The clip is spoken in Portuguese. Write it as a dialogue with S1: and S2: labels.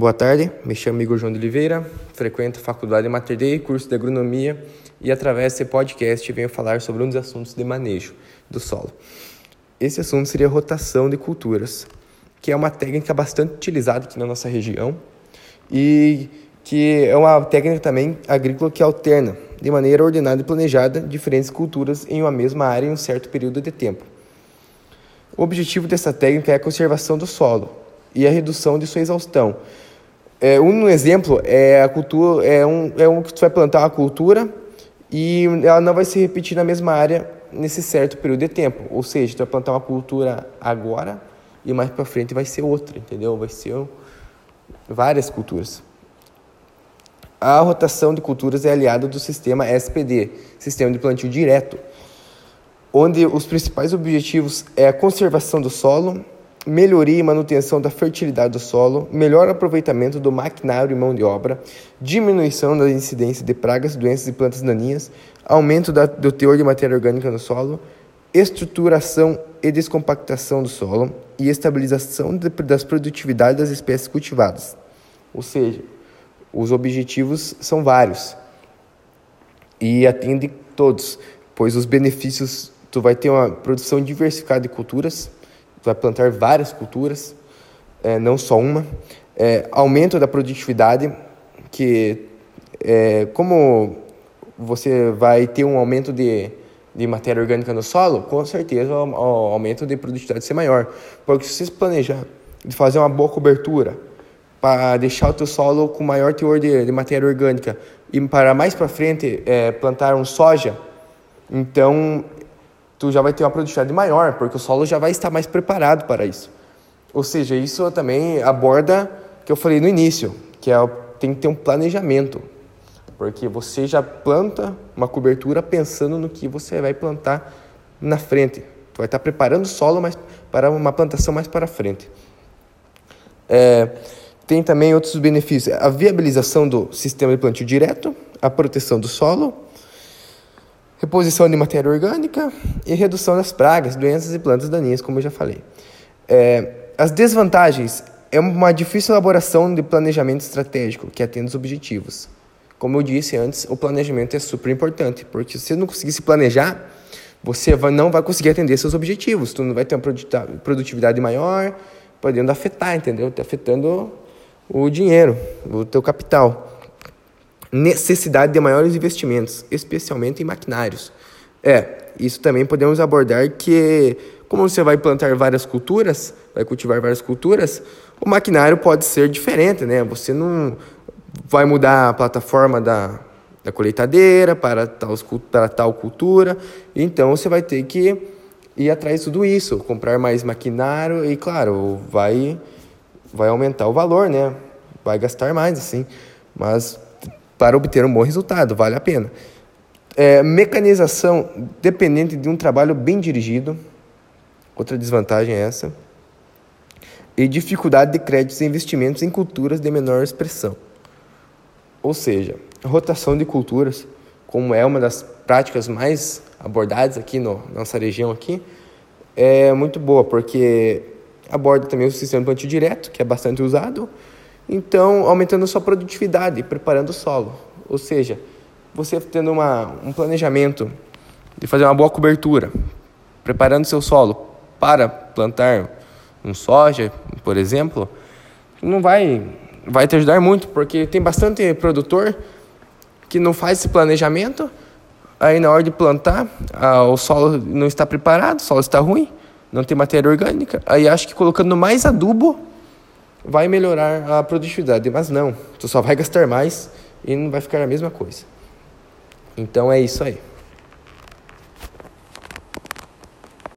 S1: Boa tarde, me chamo Igor João de Oliveira, frequento a Faculdade Mater Dei, curso de Agronomia, e através desse podcast venho falar sobre um dos assuntos de manejo do solo. Esse assunto seria rotação de culturas, que é uma técnica bastante utilizada aqui na nossa região e que é uma técnica também agrícola que alterna de maneira ordenada e planejada diferentes culturas em uma mesma área em um certo período de tempo. O objetivo dessa técnica é a conservação do solo e a redução de sua exaustão, é, um exemplo é a cultura, é um, é um que tu vai plantar uma cultura e ela não vai se repetir na mesma área nesse certo período de tempo. Ou seja, tu vai plantar uma cultura agora e mais para frente vai ser outra, entendeu? Vai ser várias culturas. A rotação de culturas é aliada do sistema SPD, Sistema de Plantio Direto, onde os principais objetivos é a conservação do solo, melhoria e manutenção da fertilidade do solo, melhor aproveitamento do maquinário e mão de obra, diminuição da incidência de pragas, doenças e plantas daninhas, aumento da, do teor de matéria orgânica no solo, estruturação e descompactação do solo e estabilização de, das produtividades das espécies cultivadas. Ou seja, os objetivos são vários e atende todos, pois os benefícios tu vai ter uma produção diversificada de culturas, vai plantar várias culturas, é, não só uma. É, aumento da produtividade, que é, como você vai ter um aumento de, de matéria orgânica no solo, com certeza o, o aumento de produtividade ser maior. Porque se você planejar de fazer uma boa cobertura para deixar o teu solo com maior teor de, de matéria orgânica e para mais para frente é, plantar um soja, então tu já vai ter uma produtividade maior, porque o solo já vai estar mais preparado para isso. Ou seja, isso também aborda que eu falei no início, que é tem que ter um planejamento, porque você já planta uma cobertura pensando no que você vai plantar na frente. Tu vai estar preparando o solo mas para uma plantação mais para frente. É, tem também outros benefícios: a viabilização do sistema de plantio direto, a proteção do solo, reposição de matéria orgânica e redução das pragas, doenças e plantas daninhas, como eu já falei. É, as desvantagens é uma difícil elaboração de planejamento estratégico que atende os objetivos. Como eu disse antes, o planejamento é super importante, porque se você não conseguir se planejar, você não vai conseguir atender seus objetivos. Tu não vai ter uma produtividade maior, podendo afetar, entendeu? Tá afetando o dinheiro, o teu capital necessidade de maiores investimentos, especialmente em maquinários. É, isso também podemos abordar que, como você vai plantar várias culturas, vai cultivar várias culturas, o maquinário pode ser diferente, né? Você não vai mudar a plataforma da, da colheitadeira para tal, para tal cultura, então você vai ter que ir atrás de tudo isso, comprar mais maquinário e, claro, vai, vai aumentar o valor, né? Vai gastar mais, assim, mas para obter um bom resultado, vale a pena. É, mecanização dependente de um trabalho bem dirigido, outra desvantagem é essa. E dificuldade de créditos e investimentos em culturas de menor expressão. Ou seja, rotação de culturas, como é uma das práticas mais abordadas aqui no, nossa região aqui, é muito boa, porque aborda também o sistema plantio direto, que é bastante usado, então, aumentando sua produtividade, preparando o solo. Ou seja, você tendo uma, um planejamento de fazer uma boa cobertura, preparando seu solo para plantar um soja, por exemplo, não vai vai te ajudar muito, porque tem bastante produtor que não faz esse planejamento, aí na hora de plantar, o solo não está preparado, o solo está ruim, não tem matéria orgânica, aí acho que colocando mais adubo vai melhorar a produtividade, mas não, tu só vai gastar mais e não vai ficar a mesma coisa. Então é isso aí.